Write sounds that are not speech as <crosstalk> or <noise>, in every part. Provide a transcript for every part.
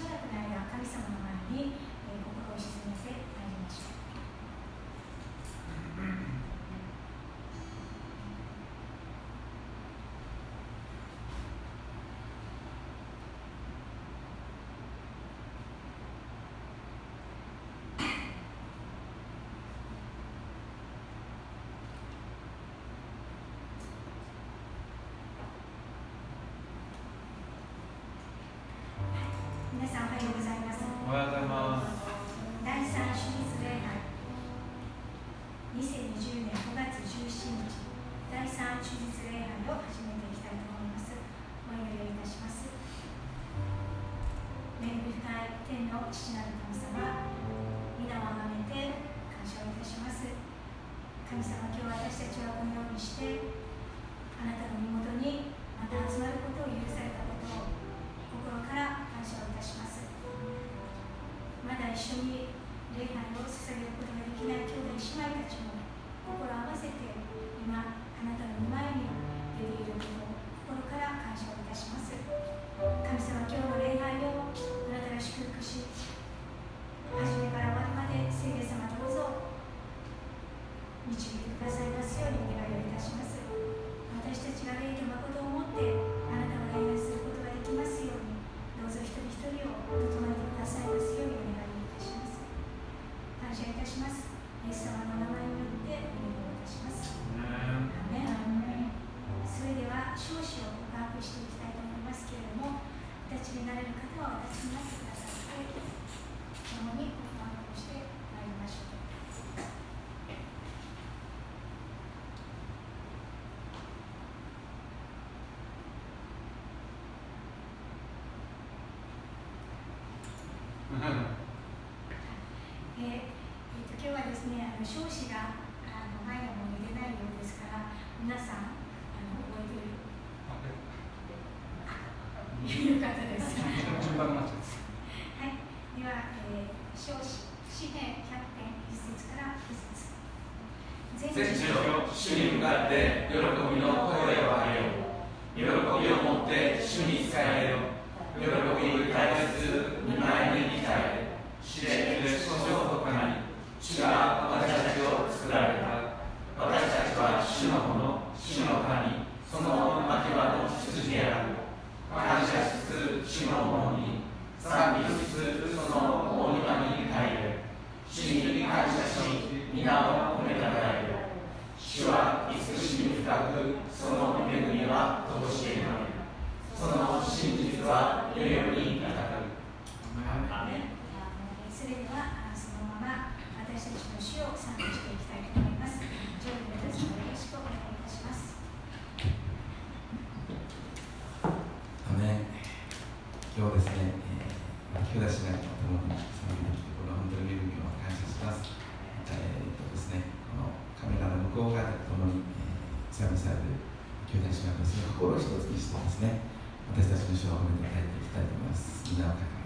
しばらくの間神様の前に、心を沈ませてまいりました。礼拝を始めていきたいと思います。お祈りいたします。天父なる神様皆をて感謝をいたします。神様今日私たちはこのようにしてあなたの身元にまた集まることを許されたことを心から感謝をいたします。まだ一緒に礼拝を捧げることができない兄弟姉妹たちも今日の礼拝をあなたが祝福し初めから終わりまで聖霊様どうぞ導いてくださいますようにお願いをいたします。私たちが礼儀を <laughs> えー、えー、と今日はですねあの少子が主がですね心を一つにしてですね私たちの主を褒めていただいていきたいと思います。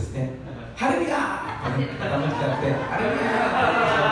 ですね。ハレルヤーって傾きちゃって、ハレルヤー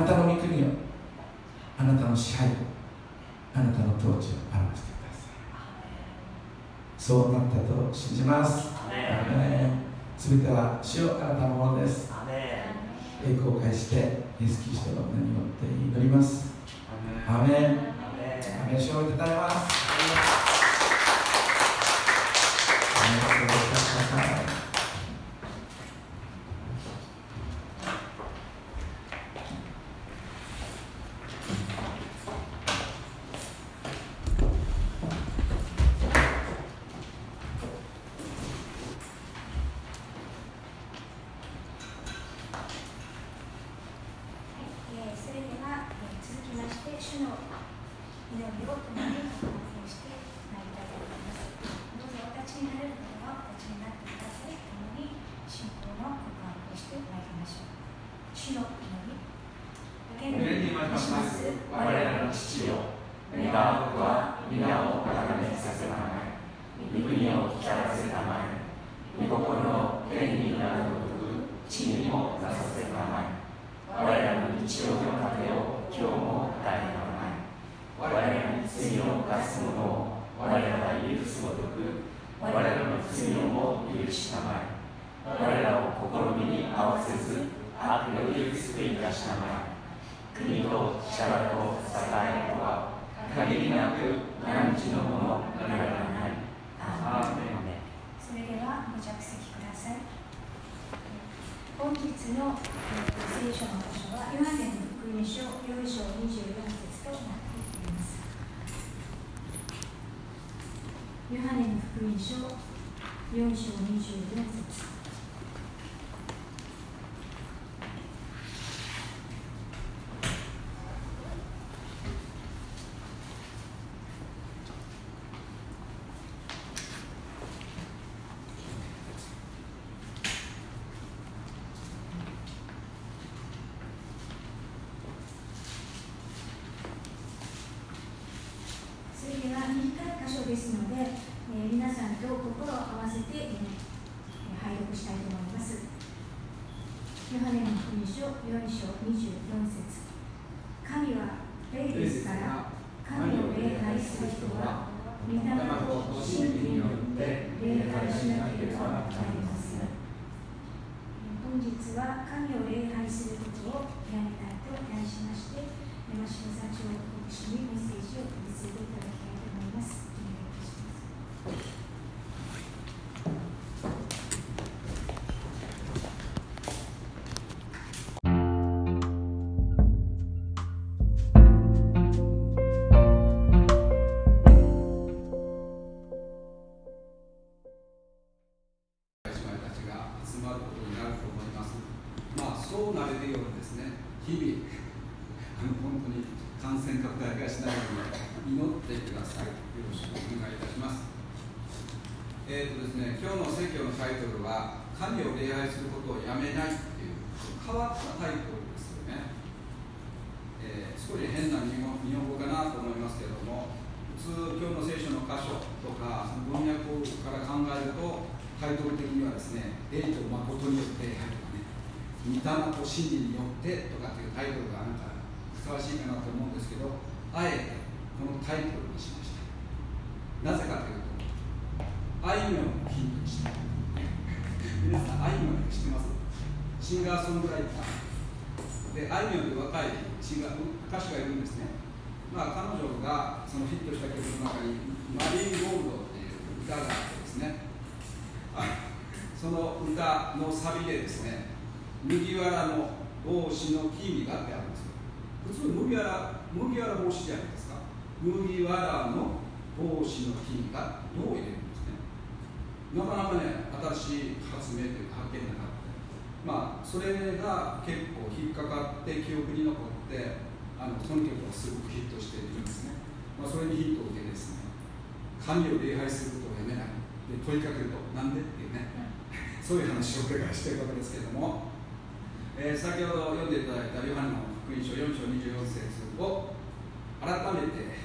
なたの御国をあなたの支配をあなたの統治を表してください。そうなったと信じます。すべては主よあなたのものです。栄光を返してイエス・キリストの名によって祈ります。アメン。アメン。主をいただきますありがとうございますえーそれでは、えー続きまして主の祈りを共にお話をしてまいりたいと思いますどうぞお立ちになれる方はお立ちになってください共に信仰の告白をしてまいりましょう主の祈り天にまします我らの父よ願わくは皆を高めさせたまえ御国を来たらせたまえ御心の天になるごとく地にもなさせたまえ我らの日曜の糧を今日も与えたまえ我らに罪を犯す者を我らが許すごとく我らの罪をも許したまえ我らを試みに合わせず悪より救い出したまえ国と力と栄えとは限りなく汝のものならない。アーメンそれではご着席ください本日のえー聖書の箇所はヨハネの福音書4章24節となっています。ヨハネの福音書4章24節変わったタイトルですよね。えー少し変な日本日本語かなと思いますけれども、普通、今日の聖書の箇所とか、その文脈から考えると、タイトル的にはですね、霊と誠によって礼拝とかね、御霊と真理によってとかっていうタイトルがなんかふさわしいかなと思うんですけど、あえてこのタイトルにしました。なぜかというと、あいみょんをヒントにした。皆さん、あいみょん知ってます？シンガーソングライター。で、あいみょんって若いシンガー歌手がいるんですね。まあ、彼女がそのヒットした曲の中に、マリー・ゴールドっていう歌があってですね、あその歌のサビでですね、麦わらの帽子の木々がってあるんですよ。普通麦わら、麦わら帽子じゃないですか。麦わらの帽子の木々がどう入れるんですね。なかなかね、新しい発明という。まあ、それが結構引っかかって記憶に残って、あのその曲がすごくヒットしているんですね。まあ、それにヒントを受けですね、神を礼拝することをやめない。で問いかけると、なんで？っていうね、そういう話をこれからしているわけですけれども、えー先ほど読んでいただいたヨハネの福音書4章24節を、改めて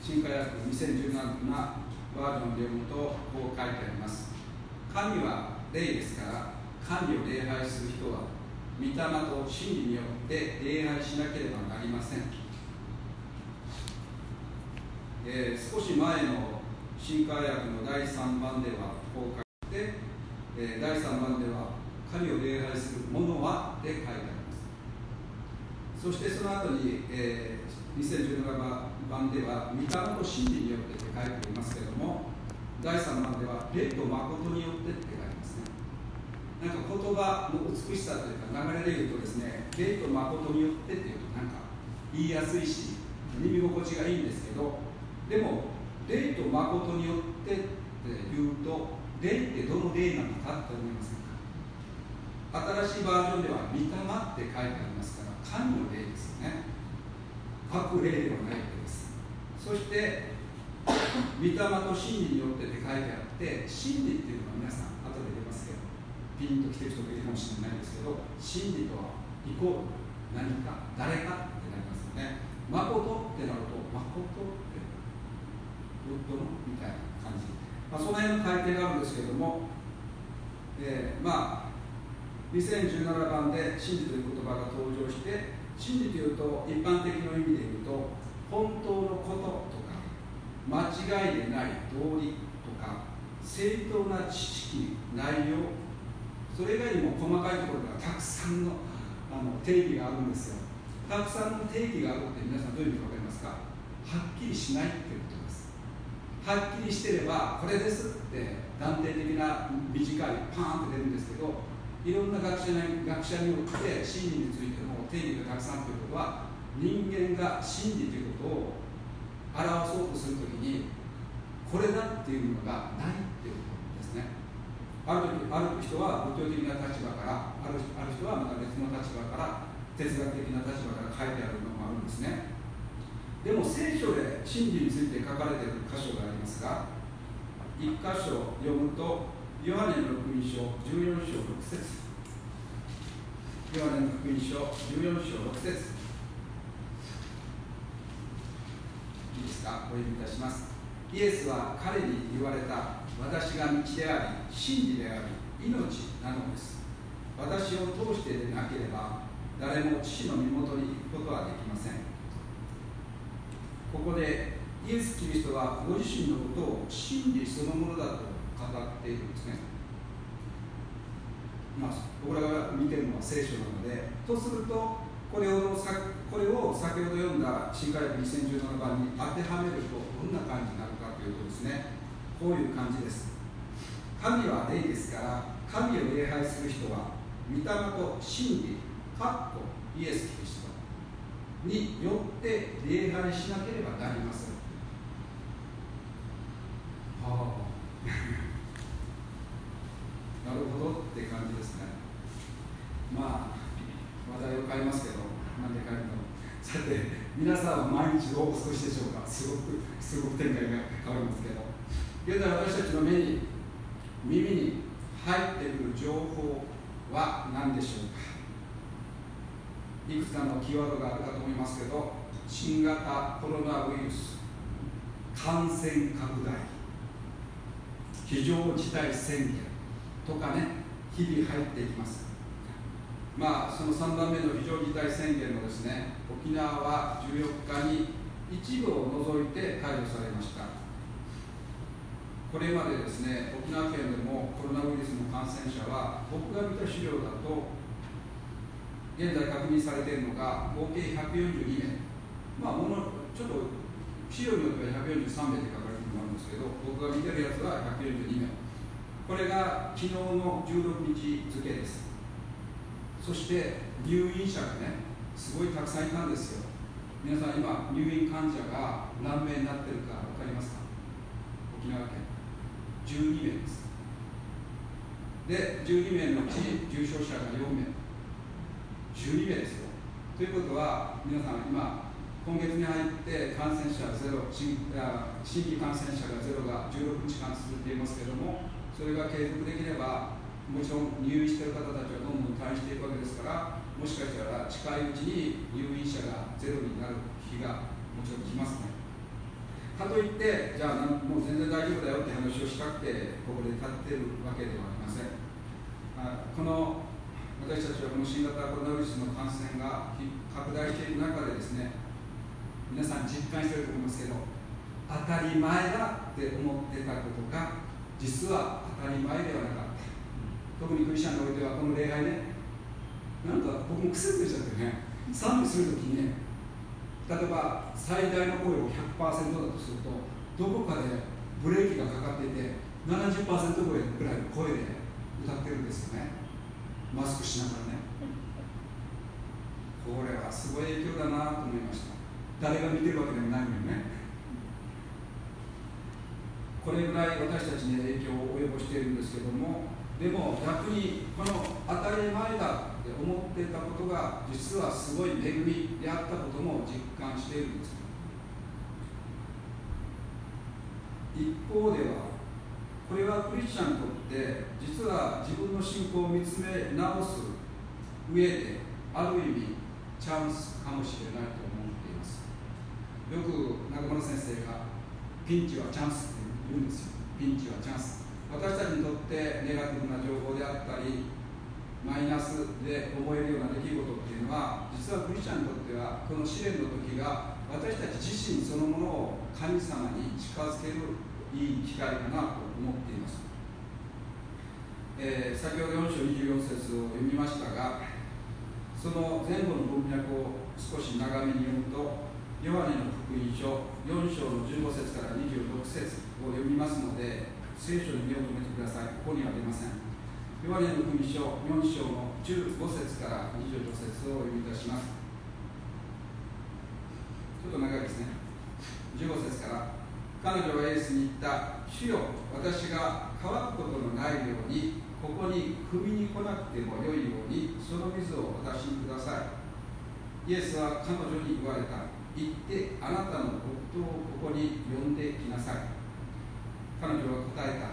新化約2017バージョンで読むとこう書いてあります。神は霊ですから神を礼拝する人は御霊と真理によって礼拝しなければなりません、えー、少し前の新化約の第3番ではこう書いて、えー、第3番では神を礼拝する者はで書いてあります。そしてその後に、えー、2017番では御霊と真理によってって書いていますけれども第3番では霊と誠によってって書いてます。なんか言葉の美しさというか流れで言うとですね霊と誠によってっていうとなんか言いやすいし耳心地がいいんですけどでも霊と誠によってって言うと霊ってどの霊なのかって思いませんか？新しいバージョンでは「御霊」って書いてありますから神の霊ですよね。悪霊ではないわけです。そして御霊と真理によってって書いてあって真理っていうのは皆さんピンと来てる人がいるかもしれないですけど真理とはイコール何か誰かってなりますよね。誠ってなると誠ってどのみたいな感じ、まあ、その辺の改定があるんですけども、えー、まあ2017番で真理という言葉が登場して真理というと一般的な意味で言うと本当のこととか間違いでない道理とか正当な知識内容それ以外にも細かいところではたくさんのあの定義があるんですよ。たくさんの定義があるって皆さんどういう意味か分かりますか？はっきりしないっていうことです。はっきりしてればこれですって断定的な短いパーンって出るんですけどいろんな学者に学者によって真理についての定義がたくさんということは人間が真理ということを表そうとするときにこれだっていうのがないっていうある時ある人は仏教的な立場からあるある人はまた別の立場から哲学的な立場から書いてあるのもあるんですね。でも聖書で真理について書かれている箇所がありますが1箇所読むとヨハネの福音書14章6節。ヨハネの福音書14章6節。いいですか？お読みいたします。イエスは彼に言われた。私が道であり真理であり命なのです私を通してでなければ誰も父の身元に行くことはできませんここでイエス・キリストはご自身のことを真理そのものだと語っているんですね。まあ、僕らが見てるのは聖書なので、とすると、これをさこれを先ほど読んだ新海約2017番に当てはめると、どんな感じになるかというとですね、こういう感じです。神は霊ですから、神を礼拝する人は、御霊と真理、かっこイエス・キリストによって礼拝しなければなりません。はあ。<laughs> なるほどって感じですね。まあ話題を変えますけどなんで変えるのさて皆さんは毎日どうお過ごしでしょうか？すごくすごく展開が変わりますけど。現在私たちの目に耳に入ってくる情報は何でしょうか？いくつかのキーワードがあるかと思いますけど新型コロナウイルス感染拡大非常事態宣言とかね日々入っていきます。まあその3番目の非常事態宣言のですね沖縄は14日に一部を除いて解除されました。これまでですね沖縄県でもコロナウイルスの感染者は僕が見た資料だと現在確認されているのが合計142名。まあものちょっと資料によっては143名って書かれてるのもあるんですけど僕が見てるやつは142名。これが昨日の16日付です。そして入院者がねすごいたくさんいたんですよ。皆さん今入院患者が何名になってるか分かりますか？沖縄県。12名です。で12名のうち重症者が4名。12名ですよ。ということは皆さん今今月に入って感染者ゼロ新新規感染者がゼロが16日間続いていますけれどもそれが継続できればもちろん入院している方たちはどんどん退院していくわけですからもしかしたら近いうちに入院者がゼロになる日がもちろん来ますね。かといってじゃあもう全然大丈夫だよって話をしたくてここで立ってるわけではありません。あこの私たちはこの新型コロナウイルスの感染が拡大している中でですね皆さん実感していると思いますけど当たり前だって思ってたことが実は当たり前ではなかった。特にクリスチャンにおいてはこの礼拝ね。なんか僕も癖ついちゃってね。賛美するときにね例えば最大の声を100%だとするとどこかでブレーキがかかっていて70%ぐらいの声で歌ってるんですよね。マスクしながらね。これはすごい影響だなと思いました。誰が見てるわけでもないのにね。これぐらい私たちに影響を及ぼしているんですけどもでも逆にこの当たり前だって思っていたことが実はすごい恵みであったことも実感しているんです。一方ではこれはクリスチャンにとって実は自分の信仰を見つめ直す上である意味チャンスかもしれないと思っています。よく中村先生がピンチはチャンスって言うんですよ。ピンチはチャンス。私たちにとってネガティブな情報であったりマイナスで思えるような出来事っていうのは実はクリスチャンにとってはこの試練の時が私たち自身そのものを神様に近づけるいい機会かなと思っています、えー、先ほど4章24節を読みましたがその前後の文脈を少し長めに読むとヨハネの福音書4章の15節から26節を読みますので聖書に目を留めてください。ここには出ません。ヨハネの福音書4章の15節から25節をお読みいたします。ちょっと長いですね。15節から彼女はイエスに言った、主よ、私が乾くことのないように、ここに踏みに来なくてもよいように、その水を私にください。イエスは彼女に言われた。行ってあなたの夫をここに呼んできなさい。彼女は答えた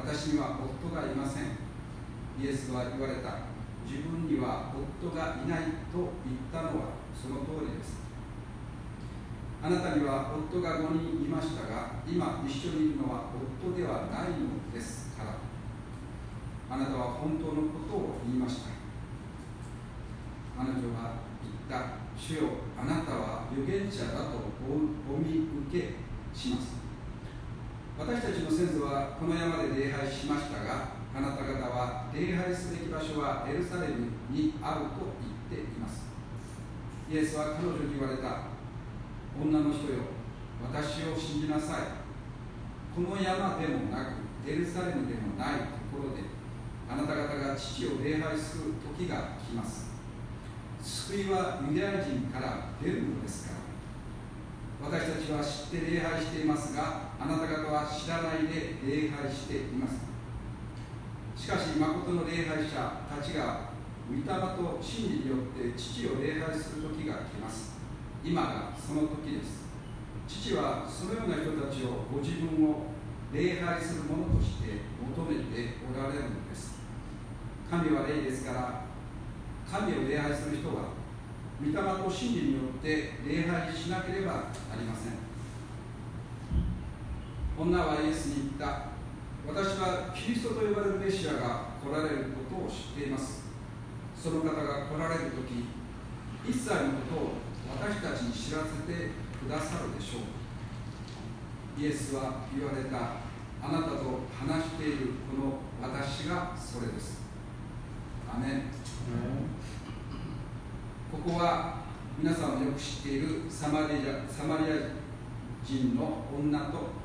私には夫がいませんイエスは言われた。自分には夫がいないと言ったのはその通りです。あなたには夫が5人いましたが今一緒にいるのは夫ではないのですから。あなたは本当のことを言いました。彼女は言った。主よあなたは預言者だとお見受けします。私たちの先祖はこの山で礼拝しましたがあなた方は礼拝すべき場所はエルサレムにあると言っています。イエスは彼女に言われた。女の人よ私を信じなさい。この山でもなくエルサレムでもないところであなた方が父を礼拝する時が来ます。救いはユダヤ人から出るのですから。私たちは知って礼拝していますがあなた方は知らないで礼拝しています。しかし誠の礼拝者たちが御霊と真理によって父を礼拝する時が来ます。今がその時です。父はそのような人たちをご自分を礼拝するものとして求めておられるのです。神は霊ですから神を礼拝する人は御霊と真理によって礼拝しなければありません。女はイエスに言った。私はキリストと呼ばれるメシアが来られることを知っています。その方が来られる時一切のことを私たちに知らせてくださるでしょう。イエスは言われたあなたと話しているこの私がそれです。アメン。ここは皆さんもよく知っているサマリアサマリア人の女と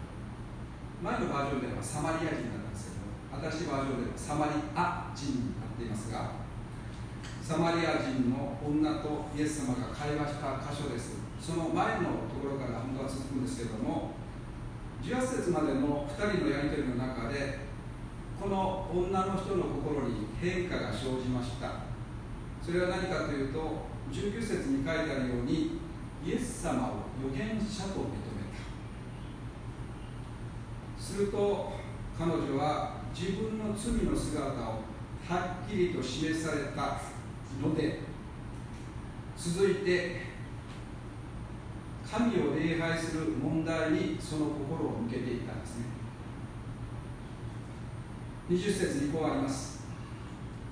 前のバージョンではサマリア人だったんですけど新しいバージョンではサマリア人になっていますがサマリア人の女とイエス様が会話した箇所です。その前のところから本当は続くんですけども18節までの2人のやり取りの中でこの女の人の心に変化が生じました。それは何かというと19節に書いてあるようにイエス様を預言者と認すると彼女は自分の罪の姿をはっきりと示されたので続いて神を礼拝する問題にその心を向けていたんですね。20節にこうあります。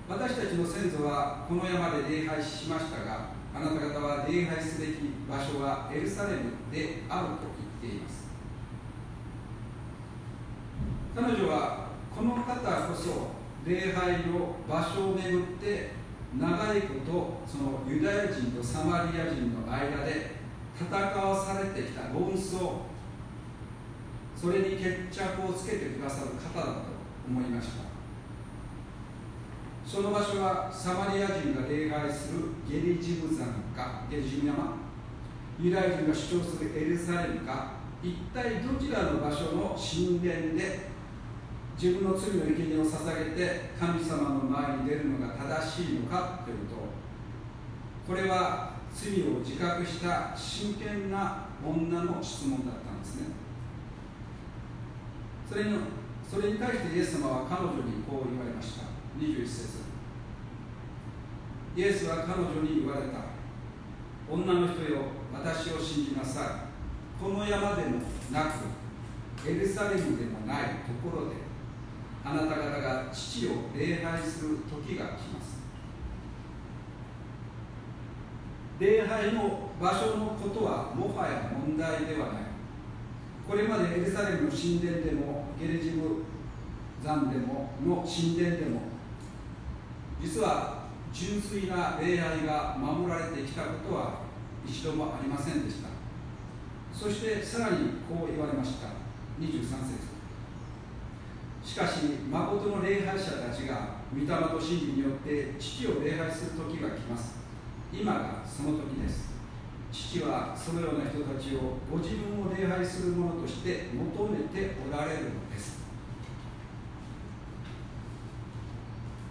私たちの先祖はこの山で礼拝しましたがあなた方は礼拝すべき場所はエルサレムであると言っています。彼女はこの方こそ礼拝の場所をめぐって長いことそのユダヤ人とサマリア人の間で戦わされてきた論争それに決着をつけてくださる方だと思いました。その場所はサマリア人が礼拝するゲリジム山かゲリジム山。ユダヤ人が主張するエルサレムか一体どちらの場所の神殿で自分の罪の生贄を捧げて神様の前に出るのが正しいのかというとこれは罪を自覚した真剣な女の質問だったんですね。それのそれに対してイエス様は彼女にこう言われました。21節。イエスは彼女に言われた。女の人よ私を信じなさい。この山でもなくエルサレムでもないところであなた方が父を礼拝する時が来ます。礼拝の場所のことはもはや問題ではない。これまでエルサレムの神殿でもゲレジム山でもの神殿でも実は純粋な礼拝が守られてきたことは一度もありませんでした。そしてさらにこう言われました。23節。しかし誠の礼拝者たちが御霊と真理によって父を礼拝する時が来ます。今がその時です。父はそのような人たちをご自分を礼拝するものとして求めておられるのです。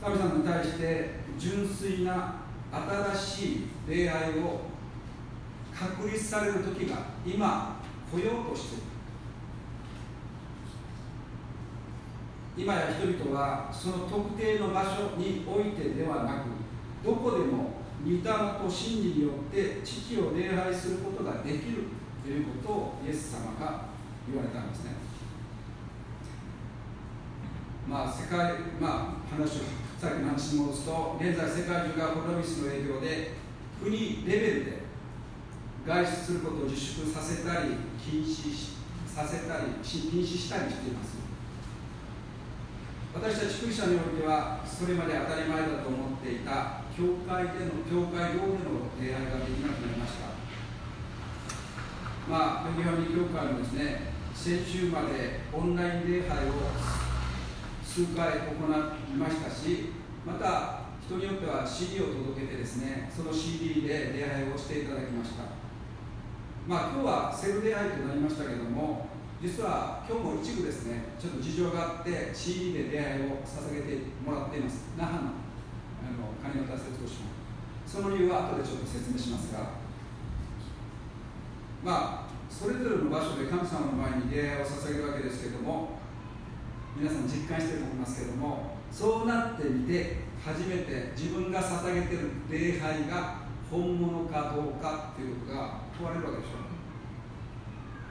神様に対して純粋な新しい礼拝を確立される時が今来ようとしている。今や人々はその特定の場所においてではなくどこでも御霊と真理によって父を礼拝することができるということをイエス様が言われたんですね。まあ世界まあ話をさっきの話に戻すと現在世界中がコロナウイルスの影響で国レベルで外出することを自粛させたり禁止させたり禁止したりしています。私たちクリスチャンにおいてはそれまで当たり前だと思っていた教会での教会堂での礼拝ができなくなりました。まあヨギハミ教会もですね先週までオンライン礼拝を数回行いましたしまた人によっては CD を届けてですねその CD で礼拝をしていただきました。まあ今日はセル礼拝となりましたけども実は今日も一部ですねちょっと事情があって CD で出会いを捧げてもらっています。那覇のあの金田節子師その理由は後でちょっと説明しますがまあそれぞれの場所で神様の前に出会いを捧げるわけですけども皆さん実感してると思いますけどもそうなってみて初めて自分が捧げてる礼拝が本物かどうかっていうことが問われるわけでしょ。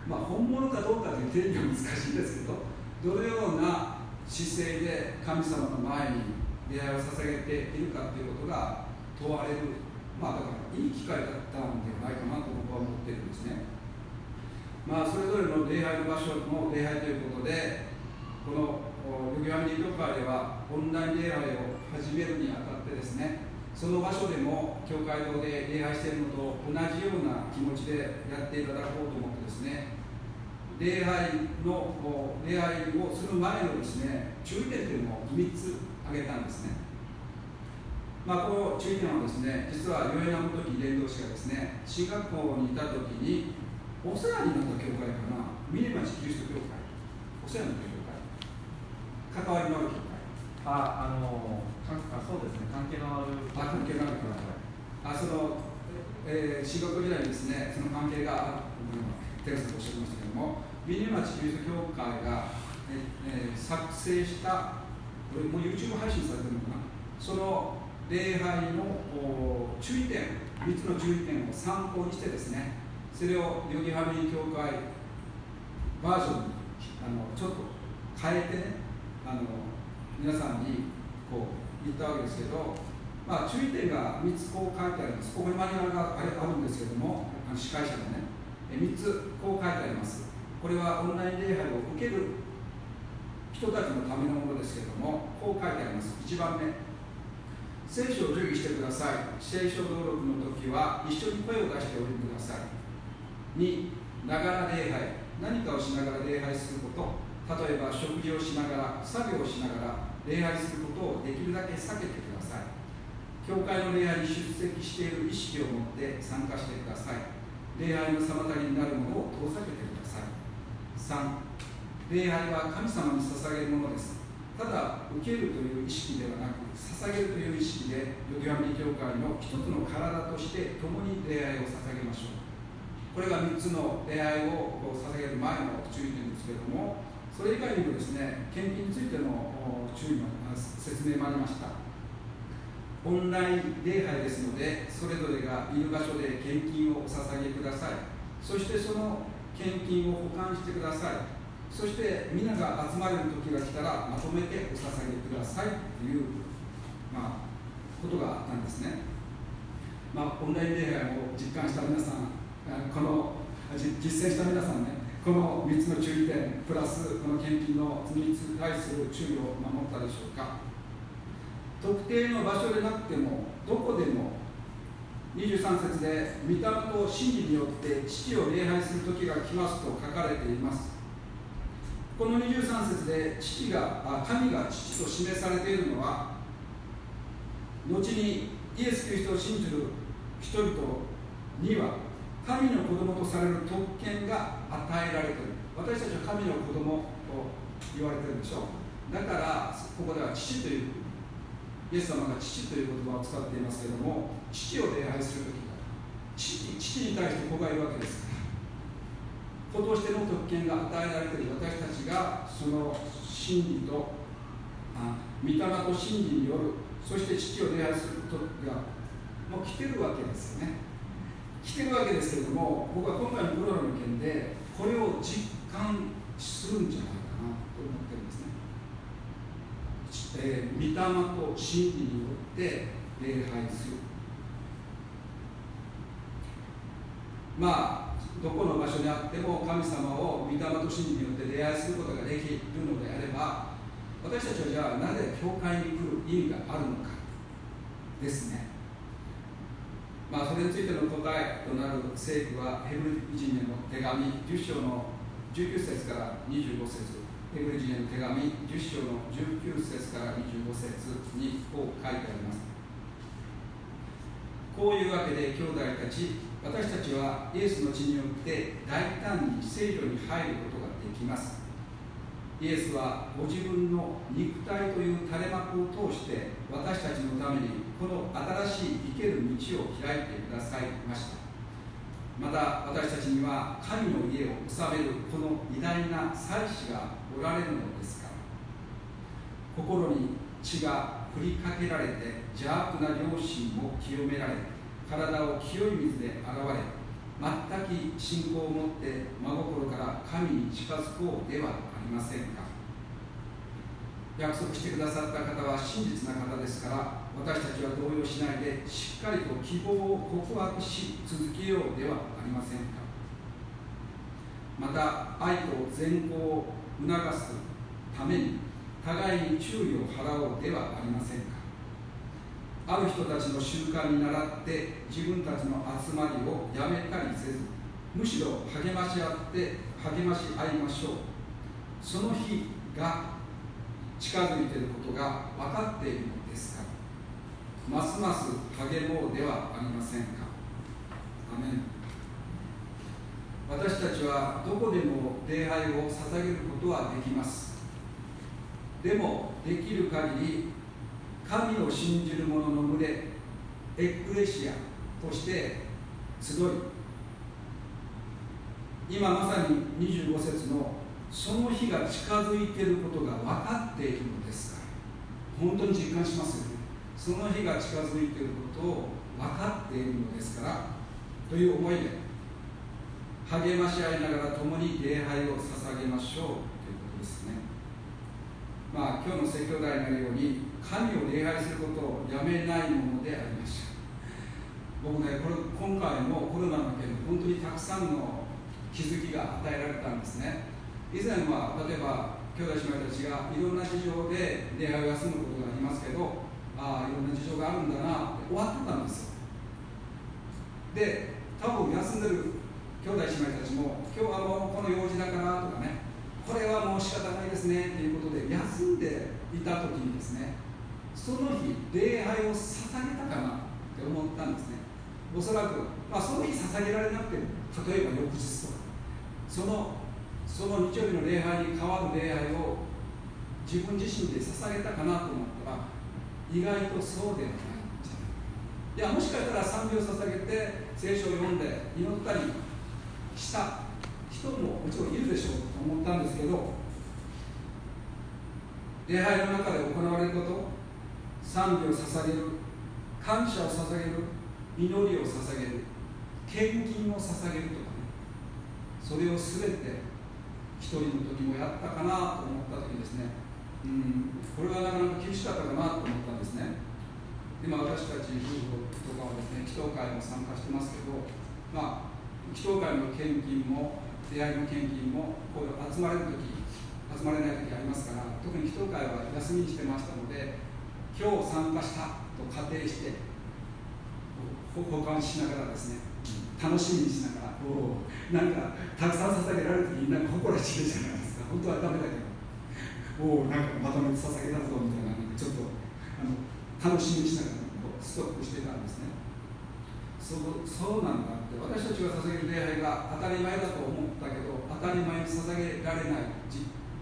まあ、本物かどうかという定義は難しいですけどどのような姿勢で神様の前に出会いを捧げているかということが問われるまあだからいい機会だったんではないかなと僕は思っているんですね。まあそれぞれの礼拝の場所の礼拝ということでこのヨギワミリ教会ではオンライン礼拝を始めるにあたってですねその場所でも教会堂で礼拝しているのと同じような気持ちでやっていただこうと思ってですね礼拝の礼拝をする前のですね注意点というのを3つ挙げたんですね。まあ、この注意点はですね実は与永の時伝道師がですね進学校にいた時にお世話になった教会かな峰町キリスト教会お世話になった教会関わりのある教会。あ、あのあそうですね、関係のある。あ関係があるあその、えー、進学時代にですねその関係があるテレスとおっしゃいましたけども峰町キリスト教会が、えー、作成したこれもう YouTube 配信されてるのかな？その礼拝の注意点3つの注意点を参考にしてですねそれをヨギファミリー協会バージョンにあのちょっと変えてねあの皆さんにこう言ったわけですけど、まあ、注意点が3つこう書いてあります。ここにマニュアルがあるんですけどもあの司会者のね3つこう書いてあります。これはオンライン礼拝を受ける人たちのためのものですけどもこう書いてあります。1番目。聖書を準備してください。聖書登録の時は一緒に声を出しておいてください。2ながら礼拝。何かをしながら礼拝すること。例えば食事をしながら作業をしながら礼拝することをできるだけ避けてください。教会の礼拝に出席している意識を持って参加してください。礼拝の妨げになるものを遠ざけてください。3礼拝は神様に捧げるものです。ただ受けるという意識ではなく捧げるという意識でヨギワミ教会の一つの体として共に礼拝を捧げましょう。これが3つの礼拝を捧げる前の注意点ですけれどもそれ以外にもですね献金についての注意の説明もありました。オンライン礼拝ですのでそれぞれがいる場所で献金をお捧げください。そしてその献金を保管してください。そして皆が集まれる時が来たらまとめてお捧げください。という、まあ、ことがあったんですね、まあ、オンライン礼拝を実感した皆さんこの実践した皆さんねこの3つの注意点プラスこの献金の3つに対する注意を守ったでしょうか？特定の場所でなくてもどこでも23節で御霊と真理によって父を礼拝する時が来ますと書かれています。この23節で父が神が父と示されているのは後にイエス・キリストを信じる人々には神の子供とされる特権が与えられている。私たちは神の子供と言われてるんでしょ。だからここでは父というイエス様が父という言葉を使っていますけれども父を礼拝するとき父父に対して子がいるわけですから子としての特権が与えられている。私たちがその真理とあ御霊と真理によるそして父を礼拝することがもう来てるわけですよね。来てるわけですけれども僕は今回のコロナの件でこれを実感するんじゃないかなと思ってるんですね、えー、御霊と真理によって礼拝する。まあどこの場所にあっても神様を御霊と真理によって礼拝することができるのであれば私たちはじゃあなぜ教会に来る意味があるのかですね。まあそれについての答えとなる聖句はヘブル人への手紙10章の19節から25節。ヘブル人への手紙10章の19節から25節にこう書いてあります。こういうわけで兄弟たち私たちはイエスの血によって大胆に聖女に入ることができます。イエスはご自分の肉体という垂れ幕を通して私たちのためにこの新しい生ける道を開いてくださいました。また私たちには神の家を治めるこの偉大な祭司がおられるのですか。ら心に血が振りかけられて邪悪な良心も清められ体を清い水で洗われ全く信仰を持って真心から神に近づこうではありませんか。約束してくださった方は真実な方ですから私たちは動揺しないでしっかりと希望を告白し続けようではありませんか？また愛と善行を促すために互いに注意を払おうではありませんか？ある人たちの習慣に倣って自分たちの集まりをやめたりせずむしろ励まし合って励まし合いましょう。その日が近づいていることが分かっているのかますます励もうではありませんか？アメン。私たちはどこでも礼拝を捧げることはできます。でもできる限り神を信じる者の群れエクレシアとして集い。今まさに25節のその日が近づいていることが分かっているのですから。本当に実感しますその日が近づいていることを分かっているのですからという思いで励まし合いながら共に礼拝を捧げましょうということですね。まあ今日の説教題のように神を礼拝することをやめないものでありました。僕ねこれ今回もコロナの件で本当にたくさんの気づきが与えられたんですね。以前は例えば兄弟姉妹たちがいろんな事情で礼拝を休むことがありますけどああいろんな事情があるんだなって終わってたんですよ。で多分休んでる兄弟姉妹たちも今日はもうこの用事だからとかねこれはもう仕方ないですねっていうことで休んでいた時にですねその日礼拝を捧げたかなって思ったんですね。おそらく、まあ、その日捧げられなくても例えば翌日とかそのその日曜日の礼拝に代わる礼拝を自分自身で捧げたかなと思ったら意外とそうではない。んじゃないいやもしかしたら賛美を捧げて聖書を読んで祈ったりした人ももちろんいるでしょうと思ったんですけど礼拝の中で行われること賛美を捧げる感謝を捧げる祈りを捧げる献金を捧げるとかねそれを全て一人の時もやったかなと思った時ですね。うん。これはなかなか厳しかったかなと思ったんですね。今私たち夫婦とかはですね祈祷会も参加してますけどまあ祈祷会の献金も出会いの献金もこういう集まれる時集まれない時ありますから特に祈祷会は休みにしてましたので今日参加したと仮定して交換しながらですね楽しみにしながらなんかたくさん捧げられる時になんか誇らしいじゃないですか。本当はダメだけど。おおなんかまとめて捧げたぞみたい。なちょっとあの楽しみにしながらストップしてたんですね。そうそうなんだって私たちが捧げる礼拝が当たり前だと思ったけど当たり前に捧げられない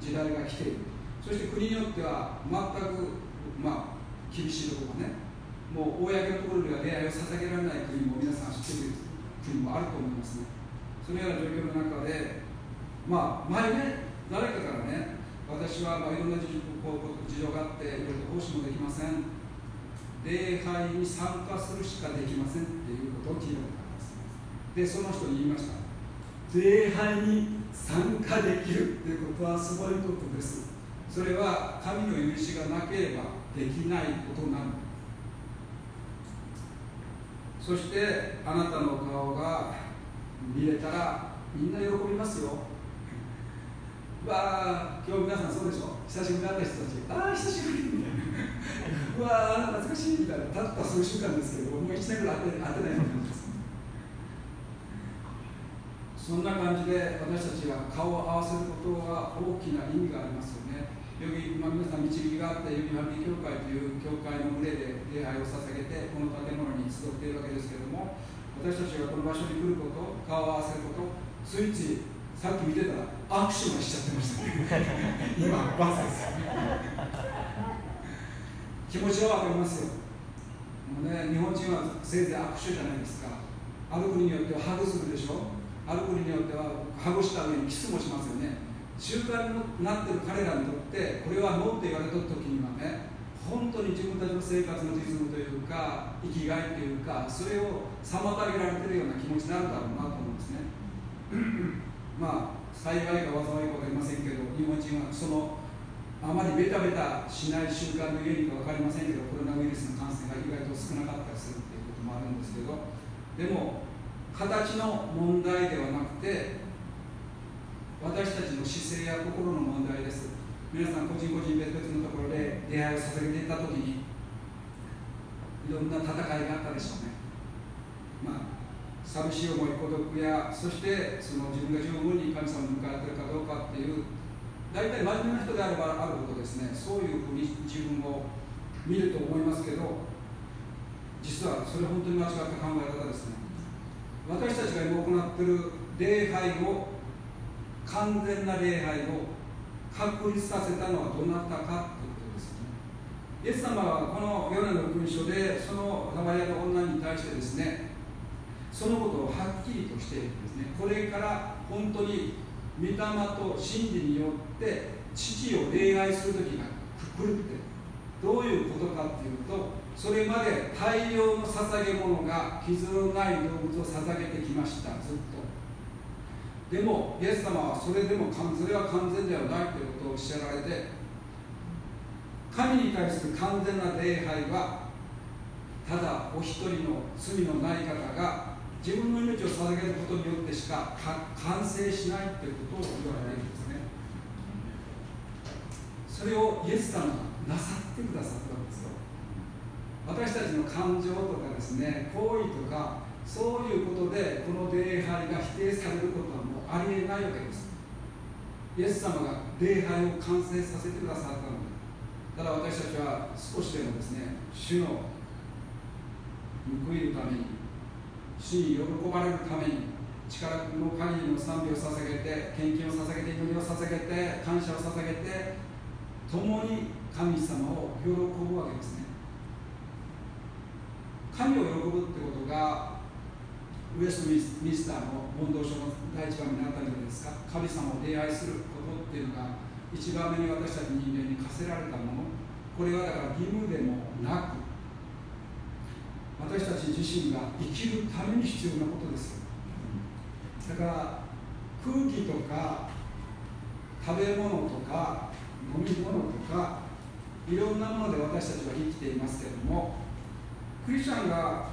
時代が来ている。そして国によっては全くまあ厳しいところがねもう公のところでは礼拝を捧げられない国も皆さん知っている国もあると思いますね。そのような状況の中でまあ前ね誰かからね私はまあいろんな事情があっていろいろ奉仕もできません。礼拝に参加するしかできませんっていうことを聞いたことがあります。でその人に言いました。礼拝に参加できるっていうことはすごいことです。それは神の許しがなければできないことなの。そしてあなたの顔が見れたらみんな喜びますよ。わあ今日皆さんそうでしょ。久しぶりに会った人たちああ久しぶり。みたいなうわあ懐かしいみたいなたった数週間ですけどもう1年ぐらい会って会ってないような感じですそんな感じで私たちが顔を合わせることは大きな意味がありますよね。よぎ、まあ、皆さん導きがあってよぎファミリー教会という教会の群れで礼拝を捧げてこの建物に集っているわけですけれども私たちがこの場所に来ること顔を合わせることついついさっき見てた握手までしちゃってましたね。<laughs> 今バツです。気持ちは分かりますよ。もうね日本人はせいぜい握手じゃないですか。ある国によってはハグするでしょ。ある国によってはハグした上にキスもしますよね。習慣になってる彼らにとってこれはノーって言われた時にはね本当に自分たちの生活のリズムというか生きがいというかそれを妨げられてるような気持ちになるだろうなと思うんですね。<clears throat> まあ幸いか災いか分かりませんけど日本人はそのあまりベタベタしない習慣の原因か分かりませんけどコロナウイルスの感染が意外と少なかったりするっていうこともあるんですけどでも形の問題ではなくて私たちの姿勢や心の問題です。皆さん個人個人別々のところで出会いを捧げていった時にいろんな戦いがあったでしょうね。まあ寂しい思い孤独やそしてその自分が十分に神様に向かってるかどうかっていう大体真面目な人であればあるほどですねそういうふうに自分を見ると思いますけど実はそれ本当に間違った考え方ですね。私たちが今行っている礼拝を完全な礼拝を確立させたのはどなたかということですね。イエス様はこのヨナの文書でそのサマリアの女に対してですねそのことをはっきりとしているんですね。これから本当に御霊と真理によって父を礼拝する時が来るってどういうことかっていうとそれまで大量の捧げ物が傷のない動物を捧げてきましたずっと。でもイエス様はそれでもそれは完全ではないということをおっしゃられて神に対する完全な礼拝はただお一人の罪のない方が自分の命を捧げることによってしか完成しないということを言われるんですね。それをイエス様がなさってくださったんですよ私たちの感情とかですね行為とかそういうことでこの礼拝が否定されることはもうありえないわけです。イエス様が礼拝を完成させてくださったの。でただ私たちは少しでもですね主の報いるために主に喜ばれるために力の限りの賛美を捧げて献金を捧げて祈りを捧げて感謝を捧げて共に神様を喜ぶわけですね神を喜ぶってことがウエストミスターの問答書の第一番になったんじゃないですか神様を礼拝することっていうのが一番目に私たち人間に課せられたものこれはだから義務でもなく私たち自身が生きるために必要なことです。だから空気とか食べ物とか飲み物とかいろんなもので私たちは生きていますけれどもクリスチャンが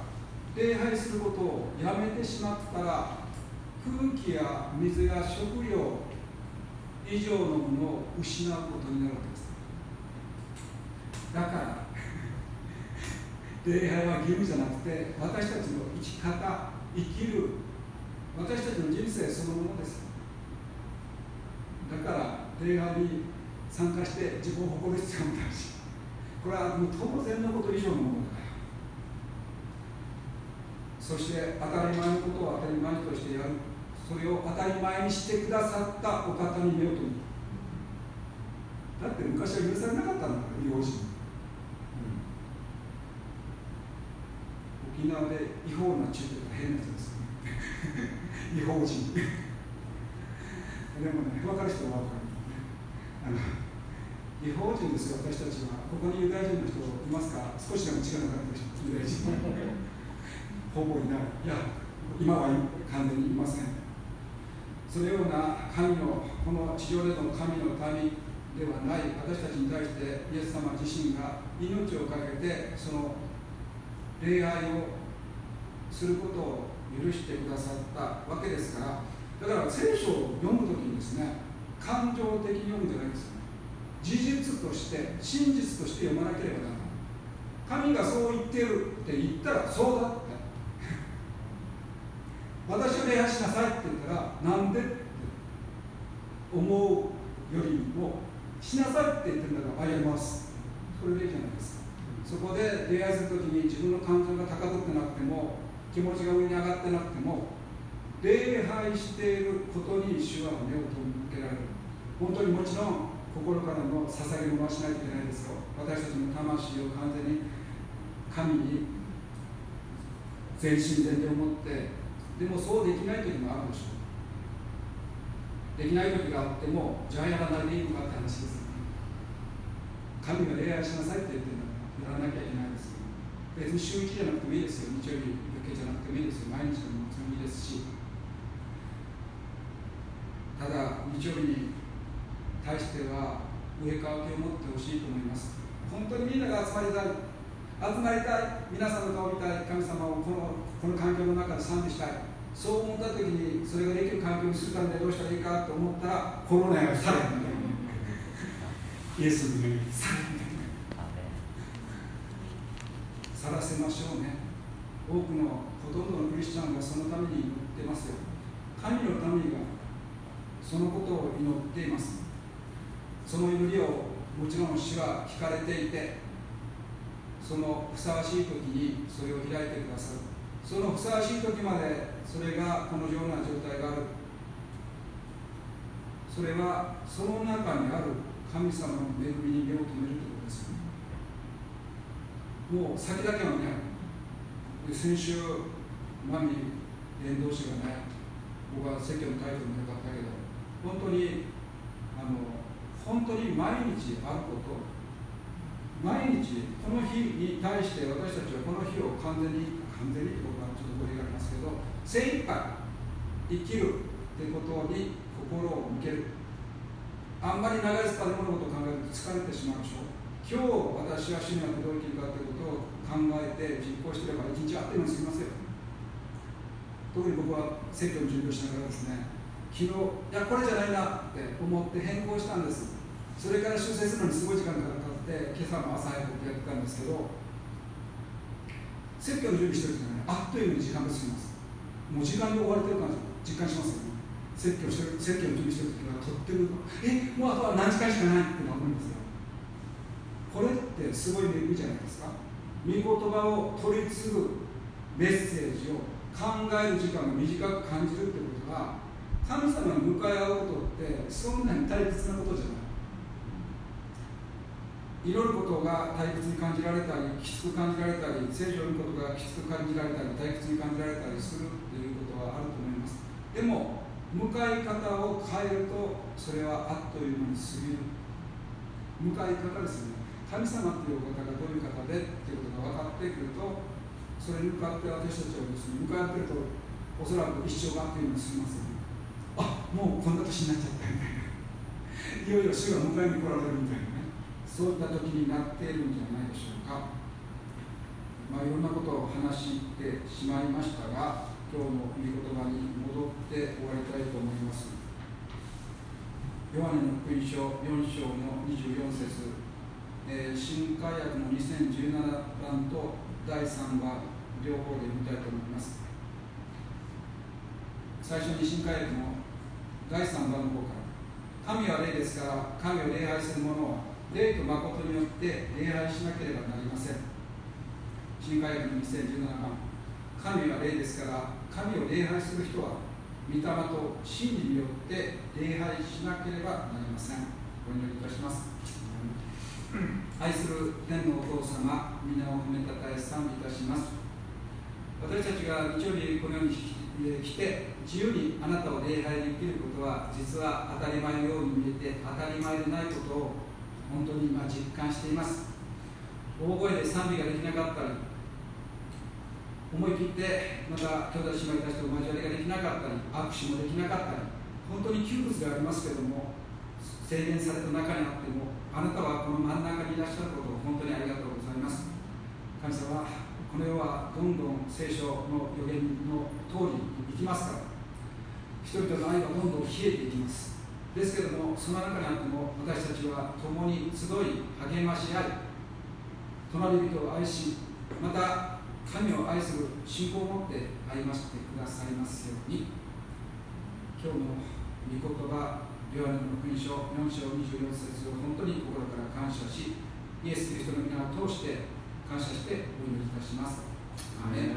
礼拝することをやめてしまったら空気や水や食料以上のものを失うことになるわけです。だから礼拝は義務じゃなくて私たちの生き方生きる私たちの人生そのものです。だから礼拝に参加して自分を誇る必要もないしこれはもう当然のこと以上のものだから。そして当たり前のことを当たり前としてやる。それを当たり前にしてくださったお方に目を留めだって昔は許されなかったんだから用心、うん、沖縄で違法な中継が変な？人。です違法人でもね分かる人は分かる、あの違法人ですよ私たちはここにユダヤ人の人いますか少しでも違うなかった人ユダヤ人ほぼいないいや今は完全にいませんそのような神のこの地上での神の民ではない私たちに対してイエス様自身が命を懸けてその礼拝をすることを許してくださったわけですから。だから聖書を読むときにですね感情的に読むんじゃないんですよ事実として真実として読まなければならない。神がそう言ってるって言ったらそうだって。<laughs> 私を礼拝しなさいって言ったらなんでって思うよりもしなさいって言ってるんだからあやりますそれでいいじゃないですか。そこで礼拝するときに自分の感情が高ぶってなくても気持ちが上に上がってなくても礼拝していることに主は目を向けられる。本当にもちろん心からの捧げ物はしないといけないですよ。私たちの魂を完全に神に全身全霊を持ってでもそうできない時もあるでしょう。できない時があってもじゃあやらないでいいのかって話です神が礼拝しなさいって言ってる。やらなきゃいけないです別に週1じゃなくてもいいですよ。日曜日だけじゃなくてもいいですよ。毎日でももちろんいいですし。ただ日曜日に対しては上かけを持ってほしいと思います。本当にみんなが集まりたい。集まりたい皆さんの顔を見たい神様をこのこの環境の中で賛美したい。そう思った時にそれができる環境にするためにはどうしたらいいかと思ったらコロナやされイエスに。されさらせましょうね。多くのほとんどのクリスチャンがそのために祈ってますよ。神の民がそのことを祈っています。その祈りをもちろん主は聞かれていてそのふさわしい時にそれを開いてくださる。そのふさわしい時までそれがこのような状態がある。それはその中にある神様の恵みに目を留めるということですよね。もう先だけはね先週マミ伝道師がね僕は説教のタイトルもよかったけど本当にあの本当に毎日あること毎日この日に対して私たちはこの日を完全に完全にってことはちょっと語弊がありますけど精一杯生きるってことに心を向ける。あんまり長いスパで物事を考えると疲れてしまうでしょ。今日私は主にあってどう生きるかということ考えて実行してれば一日あっという間に過ぎますよ。特に僕は選挙の準備をしながらですね昨日いやこれじゃないなって思って変更したんです。それから修正するのにすごい時間がかかって今朝も朝早くやってたんですけど選挙の準備してる時はねあっという間に時間が過ぎます。もう時間に追われてる感じ。実感しますよね。説教してる説教の準備してる時はとってもえもうあとは何時間しかないって思うんですよ。これってすごい恵みじゃないですか。御言葉を取り継ぐメッセージを考える時間が短く感じるってことは神様に向かい合うことってそんなに退屈なことじゃない。祈ることが退屈に感じられたりきつく感じられたり聖書を読むことがきつく感じられたり退屈に感じられたりするっていうことはあると思います。でも向かい方を変えるとそれはあっという間に過ぎる。向かい方ですね。神様っていうお方がどういう方でっていうことが分かってくるとそれに向かって私たちはですね向かってるとおそらく一生がっという間に過ぎますよね。あもうこんな年になっちゃったみたいないよいよ主が迎えに来られるみたいなね。そういった時になっているんじゃないでしょうか。まあいろんなことを話してしまいましたが今日の御言葉に戻って終わりたいと思います。ヨハネの福音書4章の24節、えー、新海訳の2017番と第3番両方で見たいと思います。最初に新海訳の第3番の方から。神は霊ですから神を礼拝する者は霊と誠によって礼拝しなければなりません。新海訳の2017番神は霊ですから神を礼拝する人は御霊と真理によって礼拝しなければなりません。お祈りいたします。愛する天のお父様皆を褒めたたえ賛美いたします。私たちが日曜日このように来て自由にあなたを礼拝できることは実は当たり前のように見えて当たり前でないことを本当に今実感しています。大声で賛美ができなかったり思い切ってまた兄弟姉妹たちと交わりができなかったり握手もできなかったり本当に窮屈でありますけども制限された中にあってもあなたはこの真ん中にいらっしゃることを本当にありがとうございます。神様この世はどんどん聖書の予言の通りに行きますから。人々の愛はどんどん冷えていきます。ですけどもその中にあっても私たちは共に集い励まし合い隣人を愛しまた神を愛する信仰を持って歩ませてくださいますように。今日の御言葉ヨハネの福音書4章24節を本当に心から感謝し、イエス・キリストの皆を通して感謝してお祈りいたします。アメ